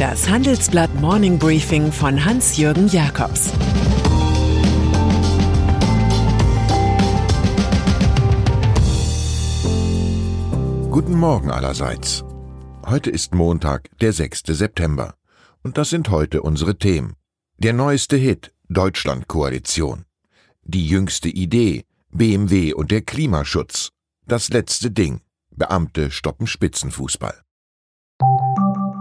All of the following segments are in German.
Das Handelsblatt Morning Briefing von Hans-Jürgen Jakobs Guten Morgen allerseits. Heute ist Montag, der 6. September. Und das sind heute unsere Themen. Der neueste Hit, Deutschlandkoalition. Die jüngste Idee, BMW und der Klimaschutz. Das letzte Ding, Beamte stoppen Spitzenfußball.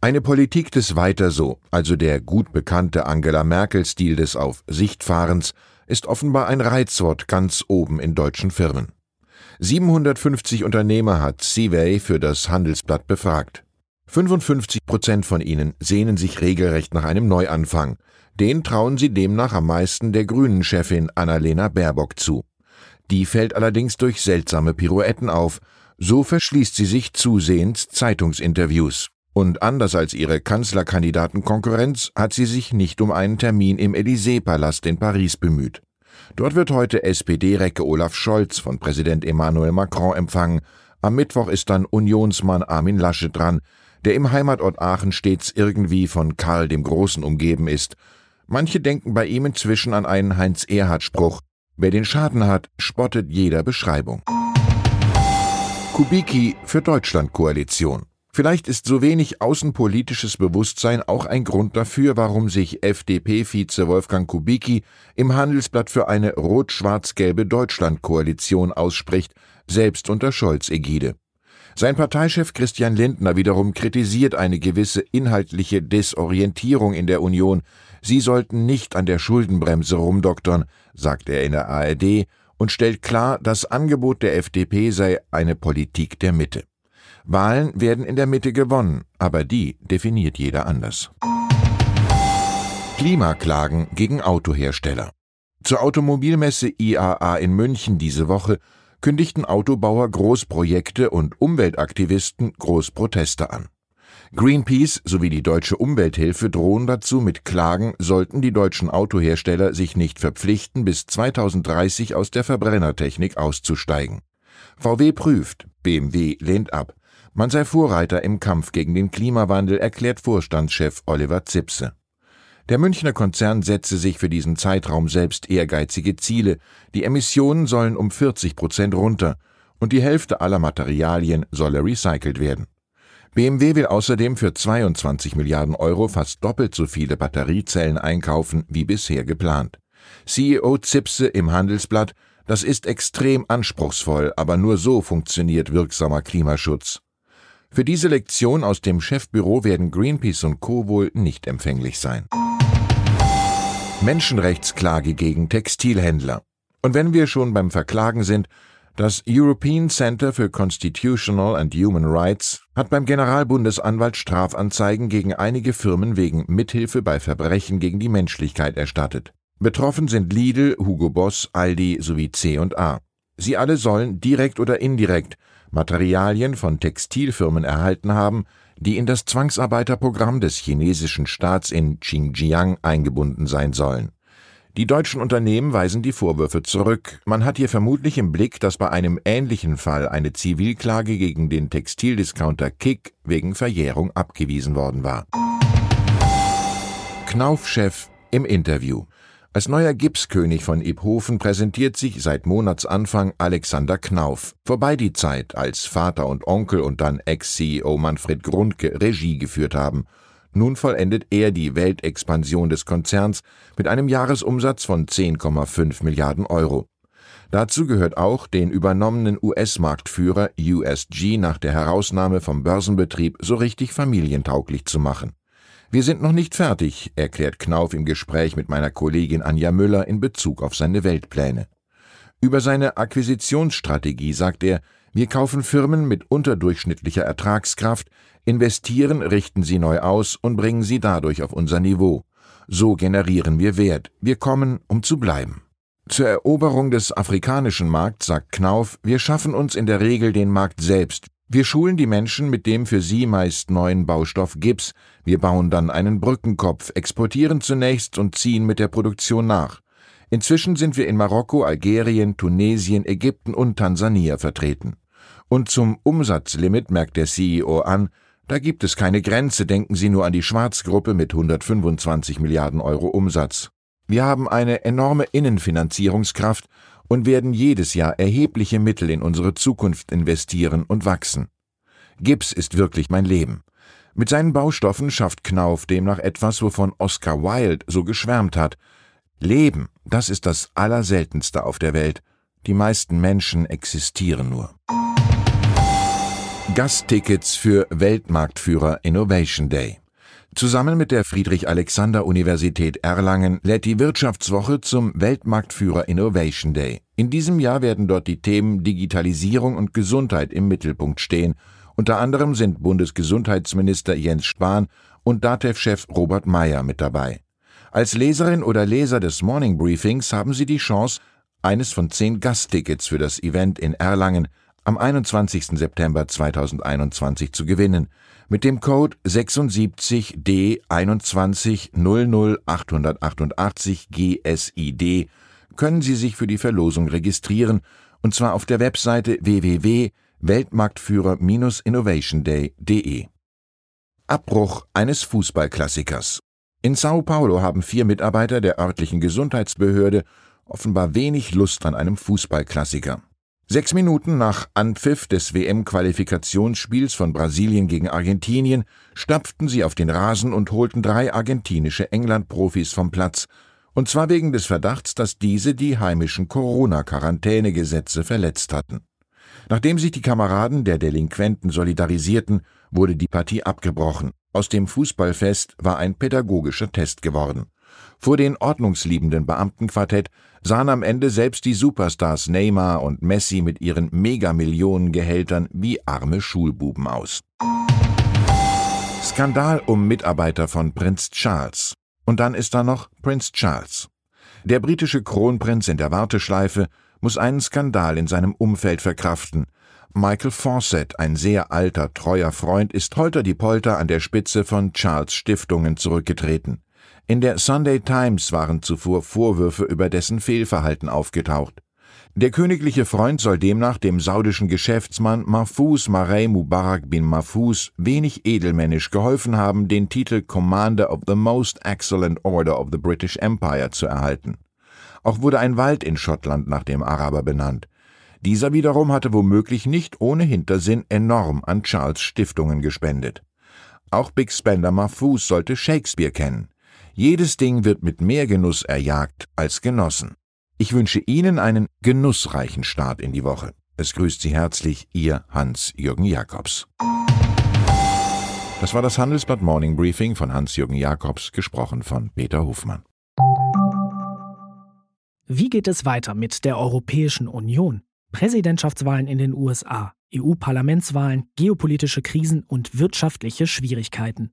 Eine Politik des Weiter so, also der gut bekannte Angela Merkel-Stil des Auf Sichtfahrens, ist offenbar ein Reizwort ganz oben in deutschen Firmen. 750 Unternehmer hat Seaway für das Handelsblatt befragt. 55 Prozent von ihnen sehnen sich regelrecht nach einem Neuanfang. Den trauen sie demnach am meisten der Grünen-Chefin Annalena Baerbock zu. Die fällt allerdings durch seltsame Pirouetten auf. So verschließt sie sich zusehends Zeitungsinterviews. Und anders als ihre Kanzlerkandidatenkonkurrenz hat sie sich nicht um einen Termin im Élysée-Palast in Paris bemüht. Dort wird heute SPD-Recke Olaf Scholz von Präsident Emmanuel Macron empfangen. Am Mittwoch ist dann Unionsmann Armin Laschet dran, der im Heimatort Aachen stets irgendwie von Karl dem Großen umgeben ist. Manche denken bei ihm inzwischen an einen Heinz-Erhardt-Spruch. Wer den Schaden hat, spottet jeder Beschreibung. Kubicki für Deutschland-Koalition. Vielleicht ist so wenig außenpolitisches Bewusstsein auch ein Grund dafür, warum sich FDP-Vize Wolfgang Kubicki im Handelsblatt für eine rot-schwarz-gelbe Deutschland-Koalition ausspricht, selbst unter Scholz-Ägide. Sein Parteichef Christian Lindner wiederum kritisiert eine gewisse inhaltliche Desorientierung in der Union. Sie sollten nicht an der Schuldenbremse rumdoktern, sagt er in der ARD und stellt klar, das Angebot der FDP sei eine Politik der Mitte. Wahlen werden in der Mitte gewonnen, aber die definiert jeder anders. Klimaklagen gegen Autohersteller. Zur Automobilmesse IAA in München diese Woche kündigten Autobauer Großprojekte und Umweltaktivisten Großproteste an. Greenpeace sowie die Deutsche Umwelthilfe drohen dazu mit Klagen, sollten die deutschen Autohersteller sich nicht verpflichten, bis 2030 aus der Verbrennertechnik auszusteigen. VW prüft, BMW lehnt ab. Man sei Vorreiter im Kampf gegen den Klimawandel, erklärt Vorstandschef Oliver Zipse. Der Münchner Konzern setze sich für diesen Zeitraum selbst ehrgeizige Ziele. Die Emissionen sollen um 40 Prozent runter und die Hälfte aller Materialien solle recycelt werden. BMW will außerdem für 22 Milliarden Euro fast doppelt so viele Batteriezellen einkaufen wie bisher geplant. CEO Zipse im Handelsblatt, das ist extrem anspruchsvoll, aber nur so funktioniert wirksamer Klimaschutz. Für diese Lektion aus dem Chefbüro werden Greenpeace und Co. wohl nicht empfänglich sein. Menschenrechtsklage gegen Textilhändler. Und wenn wir schon beim Verklagen sind, das European Center for Constitutional and Human Rights hat beim Generalbundesanwalt Strafanzeigen gegen einige Firmen wegen Mithilfe bei Verbrechen gegen die Menschlichkeit erstattet. Betroffen sind Lidl, Hugo Boss, Aldi sowie C&A. Sie alle sollen direkt oder indirekt Materialien von Textilfirmen erhalten haben, die in das Zwangsarbeiterprogramm des chinesischen Staats in Xinjiang eingebunden sein sollen. Die deutschen Unternehmen weisen die Vorwürfe zurück. Man hat hier vermutlich im Blick, dass bei einem ähnlichen Fall eine Zivilklage gegen den Textildiscounter Kick wegen Verjährung abgewiesen worden war. Knauf-Chef im Interview. Als neuer Gipskönig von Iphofen präsentiert sich seit Monatsanfang Alexander Knauf. Vorbei die Zeit, als Vater und Onkel und dann Ex-CEO Manfred Grundke Regie geführt haben. Nun vollendet er die Weltexpansion des Konzerns mit einem Jahresumsatz von 10,5 Milliarden Euro. Dazu gehört auch, den übernommenen US-Marktführer USG nach der Herausnahme vom Börsenbetrieb so richtig familientauglich zu machen. Wir sind noch nicht fertig, erklärt Knauf im Gespräch mit meiner Kollegin Anja Müller in Bezug auf seine Weltpläne. Über seine Akquisitionsstrategie sagt er, wir kaufen Firmen mit unterdurchschnittlicher Ertragskraft, investieren, richten sie neu aus und bringen sie dadurch auf unser Niveau. So generieren wir Wert. Wir kommen, um zu bleiben. Zur Eroberung des afrikanischen Markts sagt Knauf, wir schaffen uns in der Regel den Markt selbst. Wir schulen die Menschen mit dem für sie meist neuen Baustoff Gips. Wir bauen dann einen Brückenkopf, exportieren zunächst und ziehen mit der Produktion nach. Inzwischen sind wir in Marokko, Algerien, Tunesien, Ägypten und Tansania vertreten. Und zum Umsatzlimit merkt der CEO an, da gibt es keine Grenze, denken Sie nur an die Schwarzgruppe mit 125 Milliarden Euro Umsatz. Wir haben eine enorme Innenfinanzierungskraft und werden jedes Jahr erhebliche Mittel in unsere Zukunft investieren und wachsen. Gips ist wirklich mein Leben. Mit seinen Baustoffen schafft Knauf demnach etwas, wovon Oscar Wilde so geschwärmt hat. Leben, das ist das Allerseltenste auf der Welt. Die meisten Menschen existieren nur. Gasttickets für Weltmarktführer Innovation Day. Zusammen mit der Friedrich-Alexander-Universität Erlangen lädt die Wirtschaftswoche zum Weltmarktführer Innovation Day. In diesem Jahr werden dort die Themen Digitalisierung und Gesundheit im Mittelpunkt stehen. Unter anderem sind Bundesgesundheitsminister Jens Spahn und DATEV-Chef Robert Meyer mit dabei. Als Leserin oder Leser des Morning Briefings haben Sie die Chance, eines von zehn Gasttickets für das Event in Erlangen am 21. September 2021 zu gewinnen. Mit dem Code 76D2100888 GSID können Sie sich für die Verlosung registrieren, und zwar auf der Webseite www.weltmarktführer-innovationday.de. Abbruch eines Fußballklassikers. In Sao Paulo haben vier Mitarbeiter der örtlichen Gesundheitsbehörde offenbar wenig Lust an einem Fußballklassiker. Sechs Minuten nach Anpfiff des WM-Qualifikationsspiels von Brasilien gegen Argentinien stapften sie auf den Rasen und holten drei argentinische England-Profis vom Platz, und zwar wegen des Verdachts, dass diese die heimischen Corona-Quarantänegesetze verletzt hatten. Nachdem sich die Kameraden der Delinquenten solidarisierten, wurde die Partie abgebrochen. Aus dem Fußballfest war ein pädagogischer Test geworden. Vor den ordnungsliebenden Beamtenquartett sahen am Ende selbst die Superstars Neymar und Messi mit ihren Megamillionengehältern wie arme Schulbuben aus. Skandal um Mitarbeiter von Prinz Charles. Und dann ist da noch Prinz Charles. Der britische Kronprinz in der Warteschleife muss einen Skandal in seinem Umfeld verkraften. Michael Fawcett, ein sehr alter, treuer Freund, ist holter die Polter an der Spitze von Charles Stiftungen zurückgetreten. In der Sunday Times waren zuvor Vorwürfe über dessen Fehlverhalten aufgetaucht. Der königliche Freund soll demnach dem saudischen Geschäftsmann Mahfouz Marey Mubarak bin Mahfouz wenig edelmännisch geholfen haben, den Titel Commander of the Most Excellent Order of the British Empire zu erhalten. Auch wurde ein Wald in Schottland nach dem Araber benannt. Dieser wiederum hatte womöglich nicht ohne Hintersinn enorm an Charles Stiftungen gespendet. Auch Big Spender Mahfouz sollte Shakespeare kennen. Jedes Ding wird mit mehr Genuss erjagt als genossen. Ich wünsche Ihnen einen genussreichen Start in die Woche. Es grüßt Sie herzlich Ihr Hans-Jürgen Jakobs. Das war das Handelsblatt Morning Briefing von Hans-Jürgen Jakobs, gesprochen von Peter Hofmann. Wie geht es weiter mit der Europäischen Union? Präsidentschaftswahlen in den USA, EU-Parlamentswahlen, geopolitische Krisen und wirtschaftliche Schwierigkeiten.